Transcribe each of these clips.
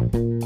Bye.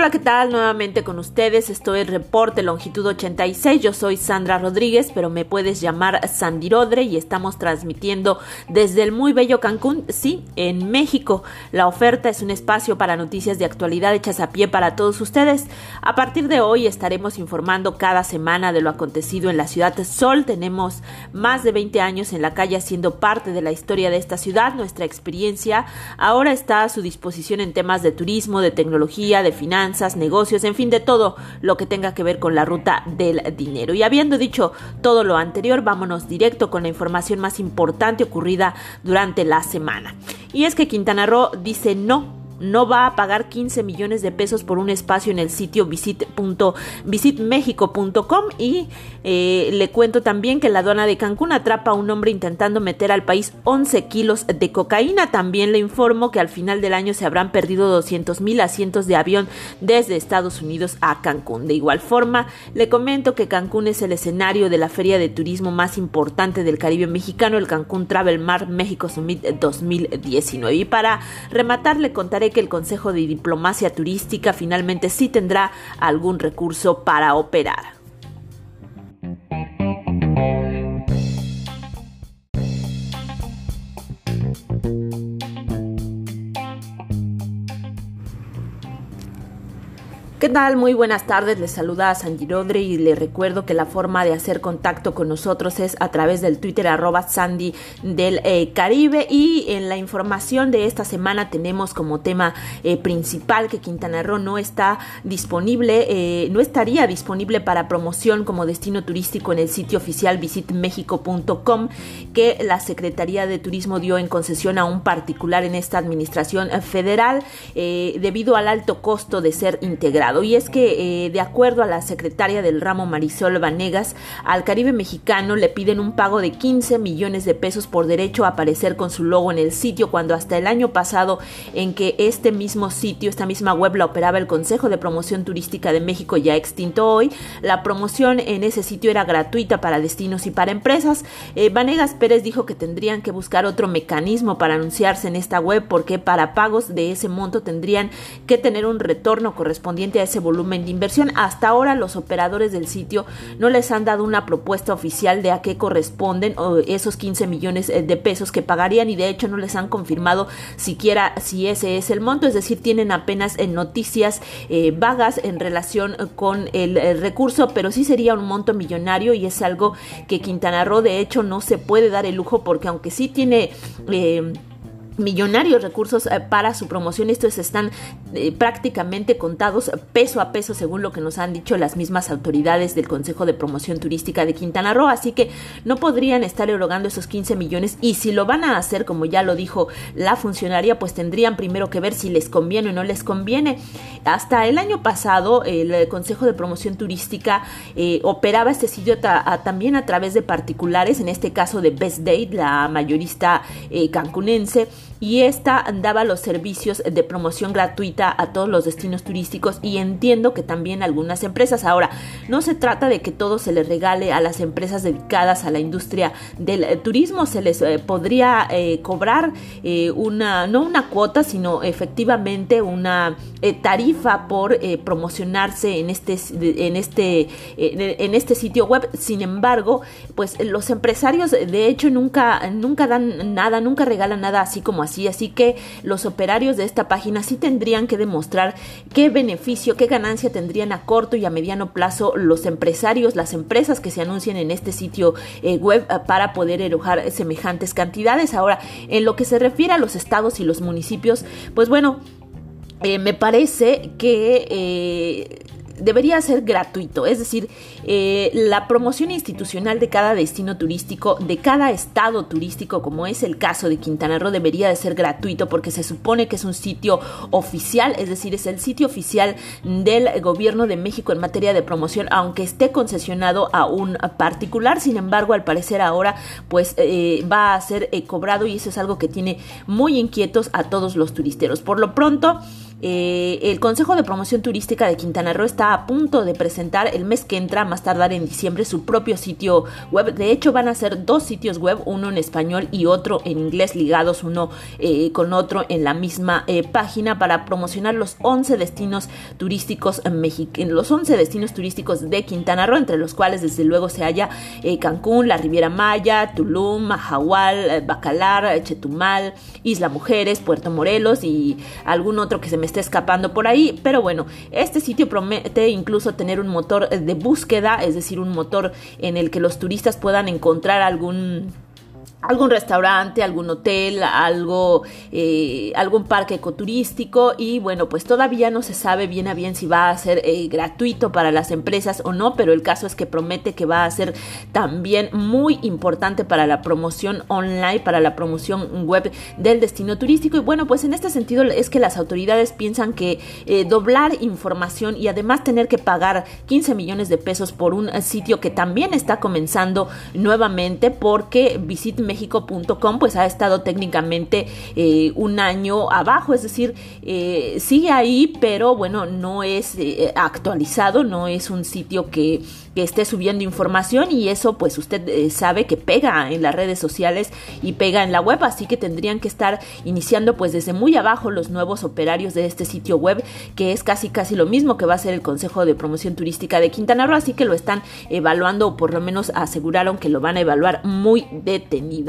Hola, ¿qué tal? Nuevamente con ustedes. Estoy en Reporte Longitud 86. Yo soy Sandra Rodríguez, pero me puedes llamar Sandirodre y estamos transmitiendo desde el muy bello Cancún, sí, en México. La oferta es un espacio para noticias de actualidad hechas a pie para todos ustedes. A partir de hoy estaremos informando cada semana de lo acontecido en la ciudad Sol. Tenemos más de 20 años en la calle haciendo parte de la historia de esta ciudad. Nuestra experiencia ahora está a su disposición en temas de turismo, de tecnología, de finanzas negocios, en fin, de todo lo que tenga que ver con la ruta del dinero. Y habiendo dicho todo lo anterior, vámonos directo con la información más importante ocurrida durante la semana. Y es que Quintana Roo dice no no va a pagar 15 millones de pesos por un espacio en el sitio visitmexico.com y eh, le cuento también que la aduana de Cancún atrapa a un hombre intentando meter al país 11 kilos de cocaína. También le informo que al final del año se habrán perdido 200 mil asientos de avión desde Estados Unidos a Cancún. De igual forma, le comento que Cancún es el escenario de la feria de turismo más importante del Caribe mexicano, el Cancún Travel Mar México Summit 2019. Y para rematar, le contaré que el Consejo de Diplomacia Turística finalmente sí tendrá algún recurso para operar. ¿Qué tal? Muy buenas tardes, les saluda a San Girodre y le recuerdo que la forma de hacer contacto con nosotros es a través del Twitter arroba Sandy del eh, Caribe y en la información de esta semana tenemos como tema eh, principal que Quintana Roo no está disponible, eh, no estaría disponible para promoción como destino turístico en el sitio oficial visitmexico.com que la Secretaría de Turismo dio en concesión a un particular en esta administración federal debido al alto costo de ser integrado. Y es que, eh, de acuerdo a la secretaria del ramo Marisol Vanegas, al Caribe mexicano le piden un pago de 15 millones de pesos por derecho a aparecer con su logo en el sitio, cuando hasta el año pasado, en que este mismo sitio, esta misma web la operaba el Consejo de Promoción Turística de México, ya extinto hoy, la promoción en ese sitio era gratuita para destinos y para empresas. Eh, Vanegas Pérez dijo que tendrían que buscar otro mecanismo para anunciarse en esta web, porque para pagos de ese monto tendrían que tener un retorno correspondiente ese volumen de inversión. Hasta ahora los operadores del sitio no les han dado una propuesta oficial de a qué corresponden esos 15 millones eh, de pesos que pagarían y de hecho no les han confirmado siquiera si ese es el monto, es decir, tienen apenas en noticias eh, vagas en relación con el, recurso, pero sí sería un monto millonario y es algo que Quintana Roo de hecho no se puede dar el lujo porque aunque sí tiene... Eh, millonarios recursos eh, para su promoción. Estos están eh, prácticamente contados peso a peso según lo que nos han dicho las mismas autoridades del Consejo de Promoción Turística de Quintana Roo. Así que no podrían estar erogando esos 15 millones y si lo van a hacer, como ya lo dijo la funcionaria, pues tendrían primero que ver si les conviene o no les conviene. Hasta el año pasado el Consejo de Promoción Turística eh, operaba este sitio también a través de particulares, en este caso de Best Date, la mayorista cancunense y esta daba los servicios de promoción gratuita a todos los destinos turísticos y entiendo que también algunas empresas. Ahora, no se trata de que todo se les regale a las empresas dedicadas a la industria del eh, turismo, se les eh, podría eh, cobrar una, no una cuota, sino efectivamente una tarifa por promocionarse en este, en este, en este sitio web. Sin embargo, pues los empresarios de hecho nunca, nunca dan nada, nunca regalan nada así como así Así que los operarios de esta página sí tendrían que demostrar qué beneficio, qué ganancia tendrían a corto y a mediano plazo los empresarios, las empresas que se anuncian en este sitio eh, web eh, para poder erojar semejantes cantidades. Ahora, en lo que se refiere a los estados y los municipios, pues bueno, eh, me parece que debería ser gratuito, es decir, eh, la promoción institucional de cada destino turístico, de cada estado turístico, como es el caso de Quintana Roo, debería de ser gratuito porque se supone que es un sitio oficial, es decir, es el sitio oficial del gobierno de México en materia de promoción, aunque esté concesionado a un particular, sin embargo, al parecer ahora pues eh, va a ser eh, cobrado y eso es algo que tiene muy inquietos a todos los turisteros. Por lo pronto, eh, el Consejo de Promoción Turística de Quintana Roo está a punto de presentar el mes que entra, más tardar en diciembre, su propio sitio web. De hecho, van a ser dos sitios web, uno en español y otro en inglés, ligados uno eh, con otro en la misma eh, página para promocionar los 11 destinos turísticos los 11 destinos turísticos de Quintana Roo, entre los cuales desde luego se halla Cancún, la Riviera Maya, Tulum, Mahahual, Bacalar, Chetumal, Isla Mujeres, Puerto Morelos y algún otro que se me está escapando por ahí, pero bueno, este sitio promete incluso tener un motor de búsqueda, es decir, un motor en el que los turistas puedan encontrar algún algún restaurante, algún hotel, algo, eh, algún parque ecoturístico y bueno, pues todavía no se sabe bien a bien si va a ser eh, gratuito para las empresas o no, pero el caso es que promete que va a ser también muy importante para la promoción online, para la promoción web del destino turístico. Y bueno, pues en este sentido es que las autoridades piensan que eh, doblar información y además tener que pagar 15 millones de pesos por un sitio que también está comenzando nuevamente porque Visit México.com pues ha estado técnicamente eh, un año abajo, es decir, eh, sigue ahí, pero bueno, no es eh, actualizado, no es un sitio que, que, esté subiendo información y eso pues usted sabe que pega en las redes sociales y pega en la web, así que tendrían que estar iniciando pues desde muy abajo los nuevos operarios de este sitio web, que es casi casi lo mismo que va a ser el Consejo de Promoción Turística de Quintana Roo, así que lo están evaluando o por lo menos aseguraron que lo van a evaluar muy detenido.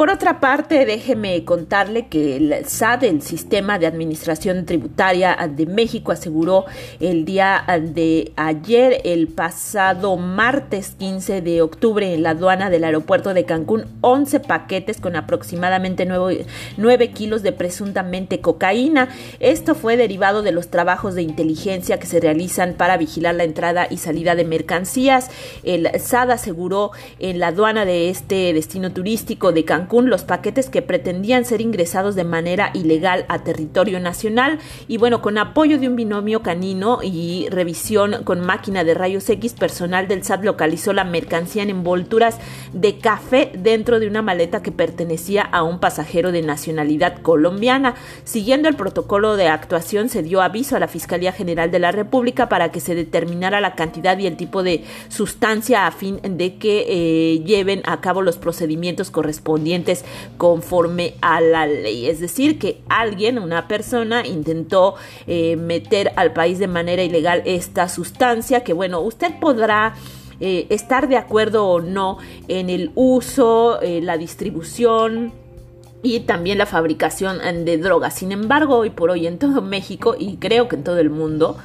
Por otra parte, déjeme contarle que el SAT, el Sistema de Administración Tributaria de México, aseguró el día de ayer, el pasado martes 15 de octubre, en la aduana del aeropuerto de Cancún, 11 paquetes con aproximadamente 9, kilos de presuntamente cocaína. Esto fue derivado de los trabajos de inteligencia que se realizan para vigilar la entrada y salida de mercancías. El SAD aseguró en la aduana de este destino turístico de Cancún los paquetes que pretendían ser ingresados de manera ilegal a territorio nacional y bueno, con apoyo de un binomio canino y revisión con máquina de rayos X, personal del SAT localizó la mercancía en envolturas de café dentro de una maleta que pertenecía a un pasajero de nacionalidad colombiana. Siguiendo el protocolo de actuación, se dio aviso a la Fiscalía General de la República para que se determinara la cantidad y el tipo de sustancia a fin de que eh, lleven a cabo los procedimientos correspondientes conforme a la ley. Es decir, que alguien, una persona, intentó eh, meter al país de manera ilegal esta sustancia que, bueno, usted podrá... Eh, estar de acuerdo o no en el uso, eh, la distribución, y también la fabricación de drogas. Sin embargo, hoy por hoy en todo México y creo que en todo el mundo,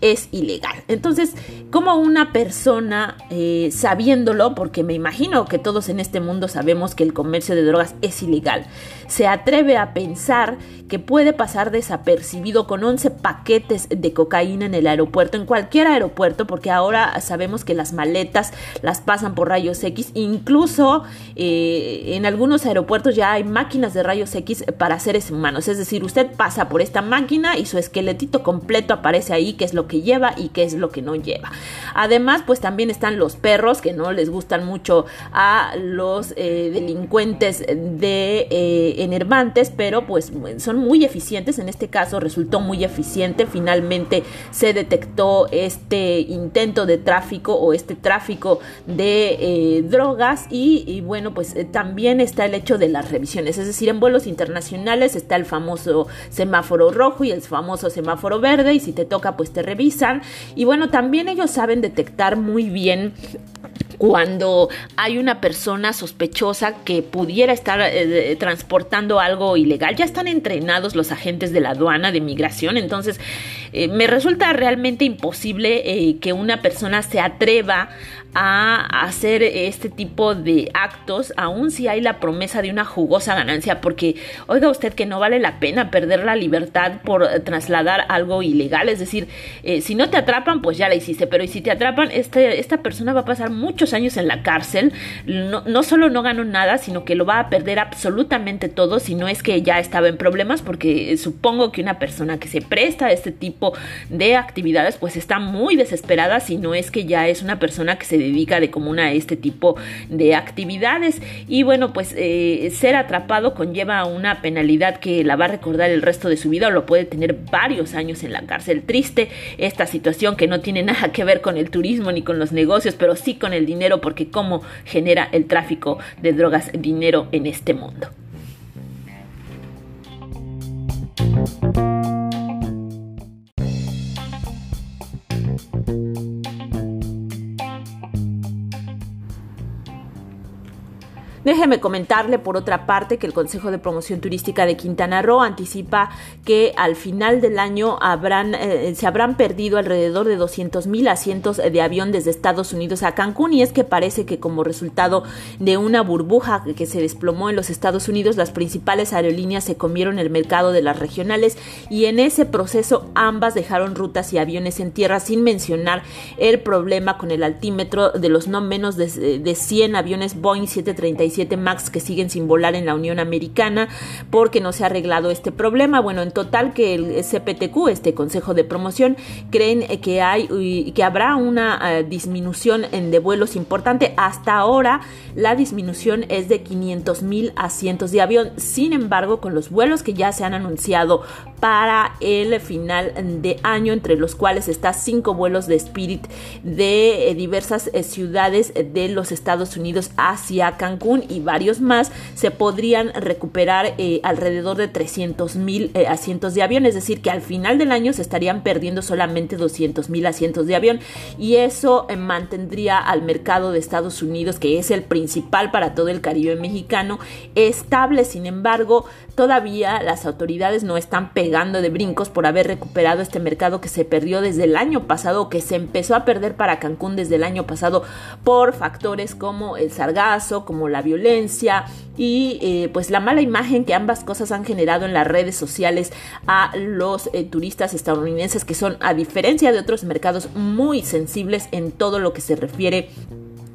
es ilegal. Entonces, como una persona, eh, sabiéndolo, porque me imagino que todos en este mundo sabemos que el comercio de drogas es ilegal, se atreve a pensar que puede pasar desapercibido con 11 paquetes de cocaína en el aeropuerto, en cualquier aeropuerto, porque ahora sabemos que las maletas las pasan por rayos X, incluso eh, en algunos aeropuertos ya hay máquinas de rayos X para seres humanos, es decir, usted pasa por esta máquina y su esqueletito completo aparece ahí, que es lo que lleva y qué es lo que no lleva. Además, pues también están los perros que no les gustan mucho a los eh, delincuentes de eh, enervantes, pero pues son muy eficientes. En este caso resultó muy eficiente. Finalmente se detectó este intento de tráfico o este tráfico de eh, drogas y, bueno, pues también está el hecho de las revisiones. Es decir, en vuelos internacionales está el famoso semáforo rojo y el famoso semáforo verde y si te toca pues te y bueno, también ellos saben detectar muy bien cuando hay una persona sospechosa que pudiera estar eh, transportando algo ilegal. Ya están entrenados los agentes de la aduana de migración, entonces eh, me resulta realmente imposible eh, que una persona se atreva a hacer este tipo de actos, aun si hay la promesa de una jugosa ganancia, porque oiga usted que no vale la pena perder la libertad por trasladar algo ilegal, es decir, si no te atrapan, pues ya la hiciste, pero si te atrapan, este, esta persona va a pasar años en la cárcel, no, no solo no ganó nada, sino que lo va a perder absolutamente todo, si no es que ya estaba en problemas, porque supongo que una persona que se presta a este tipo de actividades, pues está muy desesperada, si no es que ya es una persona que se dedica de común a este tipo de actividades. Y bueno, pues eh, ser atrapado conlleva una penalidad que la va a recordar el resto de su vida o lo puede tener varios años en la cárcel. Triste esta situación que no tiene nada que ver con el turismo ni con los negocios, pero sí con el dinero, porque cómo genera el tráfico de drogas dinero en este mundo. Déjeme comentarle por otra parte que el Consejo de Promoción Turística de Quintana Roo anticipa que al final del año habrán, eh, se habrán perdido alrededor de 200 mil asientos de avión desde Estados Unidos a Cancún y es que parece que como resultado de una burbuja que se desplomó en los Estados Unidos las principales aerolíneas se comieron el mercado de las regionales y en ese proceso ambas dejaron rutas y aviones en tierra sin mencionar el problema con el altímetro de los no menos de, de 100 aviones Boeing 737 MAX que siguen sin volar en la Unión Americana porque no se ha arreglado este problema. Bueno, en total que el CPTQ, este Consejo de Promoción, creen que hay que habrá una eh, disminución de vuelos importante. Hasta ahora la disminución es de 500 mil asientos de avión. Sin embargo, con los vuelos que ya se han anunciado para el final de año, entre los cuales está cinco vuelos de Spirit de eh, diversas eh, ciudades de los Estados Unidos hacia Cancún y varios más, se podrían recuperar eh, alrededor de 300 mil asientos de avión, es decir, que al final del año se estarían perdiendo solamente 200 mil asientos de avión y eso mantendría al mercado de Estados Unidos, que es el principal para todo el Caribe mexicano, estable. Sin embargo, todavía las autoridades no están pegando de brincos por haber recuperado este mercado que se perdió desde el año pasado, que se empezó a perder para Cancún desde el año pasado por factores como el sargazo, como la violencia y eh, pues la mala imagen que ambas cosas han generado en las redes sociales a los eh, turistas estadounidenses que son a diferencia de otros mercados muy sensibles en todo lo que se refiere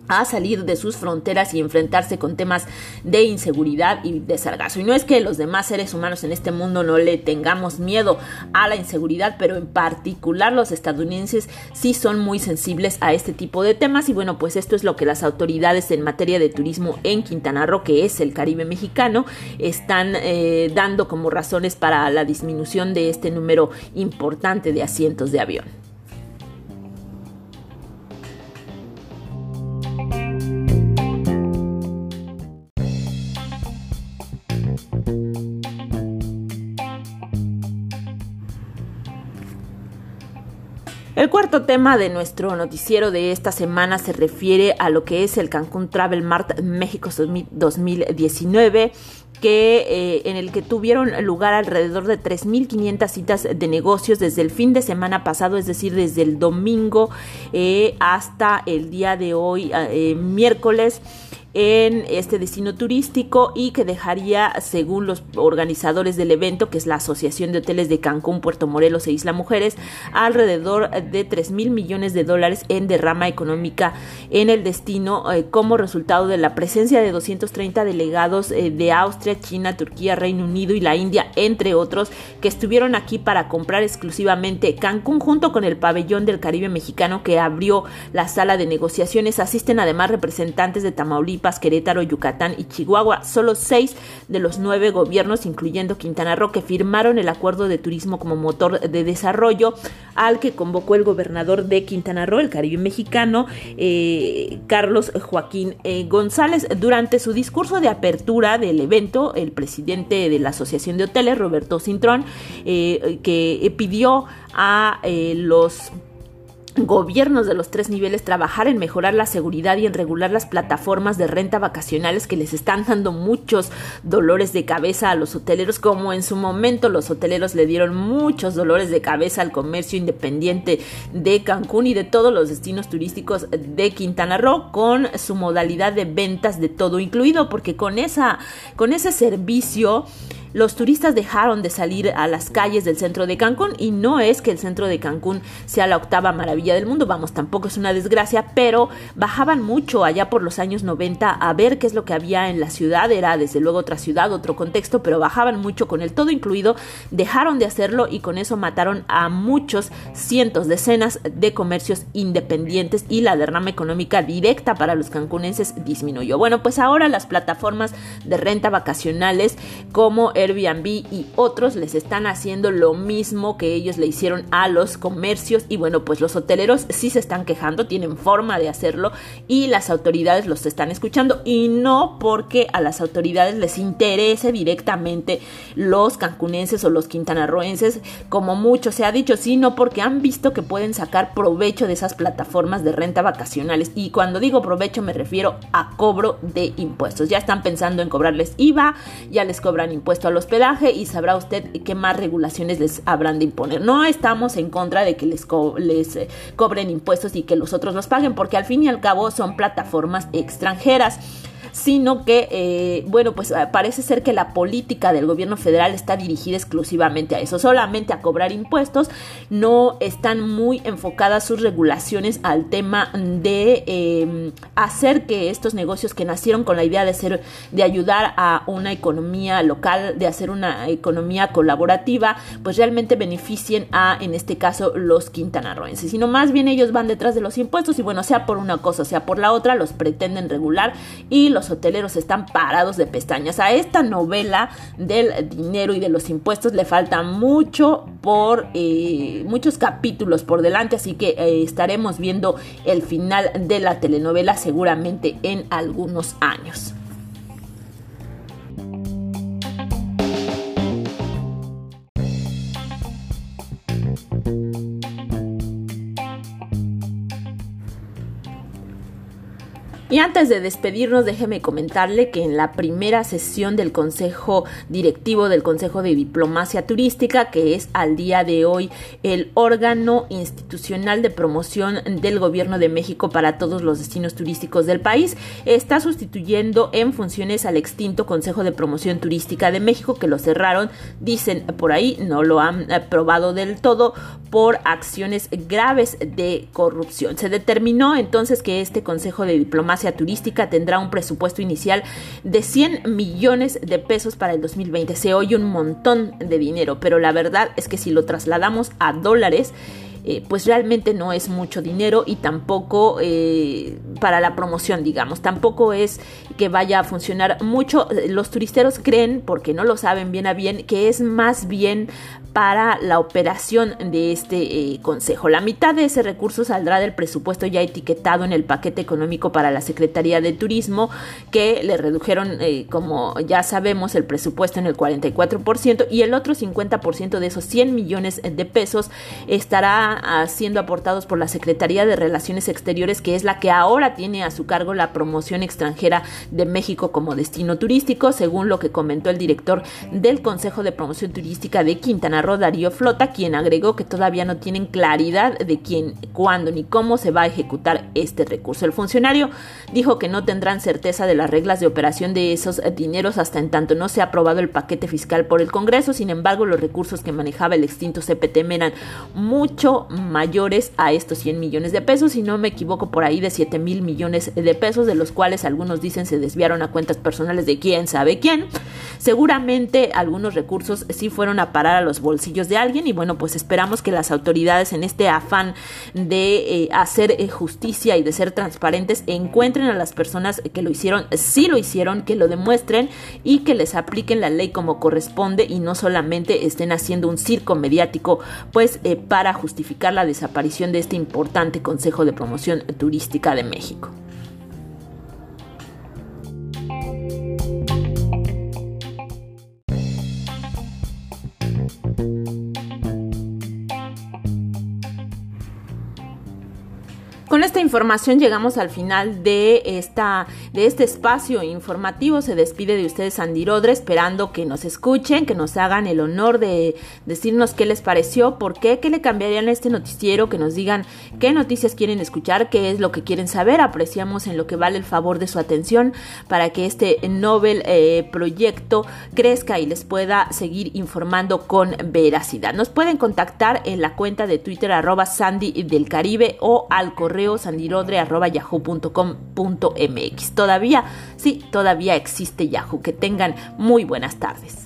a salir de sus fronteras y enfrentarse con temas de inseguridad y de sargazo. Y no es que los demás seres humanos en este mundo no le tengamos miedo a la inseguridad, pero en particular los estadounidenses sí son muy sensibles a este tipo de temas y bueno, pues esto es lo que las autoridades en materia de turismo en Quintana Roo, que es el Caribe mexicano, están eh, dando como razones para la disminución de este número importante de asientos de avión. El cuarto tema de nuestro noticiero de esta semana se refiere a lo que es el Cancún Travel Mart México 2019 que, eh, en el que tuvieron lugar alrededor de 3.500 citas de negocios desde el fin de semana pasado, es decir, desde el domingo eh, hasta el día de hoy, eh, miércoles en este destino turístico y que dejaría, según los organizadores del evento, que es la Asociación de Hoteles de Cancún, Puerto Morelos e Isla Mujeres, alrededor de 3 mil millones de dólares en derrama económica en el destino eh, como resultado de la presencia de 230 delegados eh, de Austria, China, Turquía, Reino Unido y la India, entre otros, que estuvieron aquí para comprar exclusivamente Cancún junto con el pabellón del Caribe mexicano que abrió la sala de negociaciones. Asisten además representantes de Tamaulipas, Querétaro, Yucatán y Chihuahua. Solo seis de los nueve gobiernos, incluyendo Quintana Roo, que firmaron el acuerdo de turismo como motor de desarrollo al que convocó el gobernador de Quintana Roo, el Caribe mexicano, eh, Carlos Joaquín eh, González. Durante su discurso de apertura del evento, el presidente de la Asociación de Hoteles, Roberto Cintrón, eh, que pidió a los gobiernos de los tres niveles trabajar en mejorar la seguridad y en regular las plataformas de renta vacacionales que les están dando muchos dolores de cabeza a los hoteleros, como en su momento los hoteleros le dieron muchos dolores de cabeza al comercio independiente de Cancún y de todos los destinos turísticos de Quintana Roo con su modalidad de ventas de todo incluido, porque con esa con ese servicio los turistas dejaron de salir a las calles del centro de Cancún y no es que el centro de Cancún sea la octava maravilla del mundo, vamos, tampoco es una desgracia, pero bajaban mucho allá por los años 90 a ver qué es lo que había en la ciudad, era desde luego otra ciudad, otro contexto, pero bajaban mucho con el todo incluido, dejaron de hacerlo y con eso mataron a muchos cientos, decenas de comercios independientes y la derrama económica directa para los cancunenses disminuyó. Bueno, pues ahora las plataformas de renta vacacionales como Airbnb y otros les están haciendo lo mismo que ellos le hicieron a los comercios. Y bueno, pues los hoteleros sí se están quejando, tienen forma de hacerlo y las autoridades los están escuchando. Y no porque a las autoridades les interese directamente los cancunenses o los quintanarroenses como mucho se ha dicho, sino porque han visto que pueden sacar provecho de esas plataformas de renta vacacionales. Y cuando digo provecho me refiero a cobro de impuestos. Ya están pensando en cobrarles IVA, ya les cobran impuesto hospedaje y sabrá usted qué más regulaciones les habrán de imponer. No estamos en contra de que les, les eh, cobren impuestos y que los otros los paguen, porque al fin y al cabo son plataformas extranjeras sino que, eh, bueno, pues eh, parece ser que la política del gobierno federal está dirigida exclusivamente a eso, solamente a cobrar impuestos, no están muy enfocadas sus regulaciones al tema de em, hacer que estos negocios que nacieron con la idea de ser, de ayudar a una economía local, de hacer una economía colaborativa, pues realmente beneficien a, en este caso, los quintanarroenses, sino más bien ellos van detrás de los impuestos y bueno, sea por una cosa, sea por la otra, los pretenden regular y los hoteleros están parados de pestañas. A esta novela del dinero y de los impuestos le falta mucho por eh, muchos capítulos por delante, así que eh, estaremos viendo el final de la telenovela seguramente en algunos años. Y antes de despedirnos, déjeme comentarle que en la primera sesión del Consejo Directivo del Consejo de Diplomacia Turística, que es al día de hoy el órgano institucional de promoción del Gobierno de México para todos los destinos turísticos del país, está sustituyendo en funciones al extinto Consejo de Promoción Turística de México, que lo cerraron, dicen por ahí, no lo han aprobado del todo por acciones graves de corrupción. Se determinó entonces que este Consejo de Diplomacia turística tendrá un presupuesto inicial de 100 millones de pesos para el 2020. Se oye un montón de dinero, pero la verdad es que si lo trasladamos a dólares, eh, pues realmente no es mucho dinero y tampoco eh, para la promoción, digamos, tampoco es que vaya a funcionar mucho. Los turisteros creen, porque no lo saben bien a bien, que es más bien para la operación de este eh, consejo. La mitad de ese recurso saldrá del presupuesto ya etiquetado en el paquete económico para la Secretaría de Turismo, que le redujeron, como ya sabemos, el presupuesto en el 44% y el otro 50% de esos 100 millones de pesos estará siendo aportados por la Secretaría de Relaciones Exteriores, que es la que ahora tiene a su cargo la promoción extranjera de México como destino turístico, según lo que comentó el director del Consejo de Promoción Turística de Quintana Roo, Darío Flota, quien agregó que todavía no tienen claridad de quién, cuándo ni cómo se va a ejecutar este recurso. El funcionario dijo que no tendrán certeza de las reglas de operación de esos dineros hasta en tanto no se ha aprobado el paquete fiscal por el Congreso. Sin embargo, los recursos que manejaba el extinto CPTM eran mucho mayores a estos 100 millones de pesos, si no me equivoco por ahí de 7 mil millones de pesos, de los cuales algunos dicen se desviaron a cuentas personales de quién sabe quién. Seguramente algunos recursos sí fueron a parar a los bolsillos de alguien y bueno, pues esperamos que las autoridades en este afán de eh, hacer eh, justicia y de ser transparentes encuentren a las personas que lo hicieron, sí lo hicieron, que lo demuestren y que les apliquen la ley como corresponde y no solamente estén haciendo un circo mediático pues eh, para justificar la desaparición de este importante Consejo de Promoción Turística de México. Esta información llegamos al final de, esta, de este espacio informativo. Se despide de ustedes Sandy Rodre, esperando que nos escuchen, que nos hagan el honor de decirnos qué les pareció, por qué, qué le cambiarían a este noticiero, que nos digan qué noticias quieren escuchar, qué es lo que quieren saber. Apreciamos en lo que vale el favor de su atención para que este Nobel eh, proyecto crezca y les pueda seguir informando con veracidad. Nos pueden contactar en la cuenta de Twitter arroba Sandy del Caribe o al correo sandirodre.yahoo.com.mx. Todavía, sí, todavía existe Yahoo. Que tengan muy buenas tardes.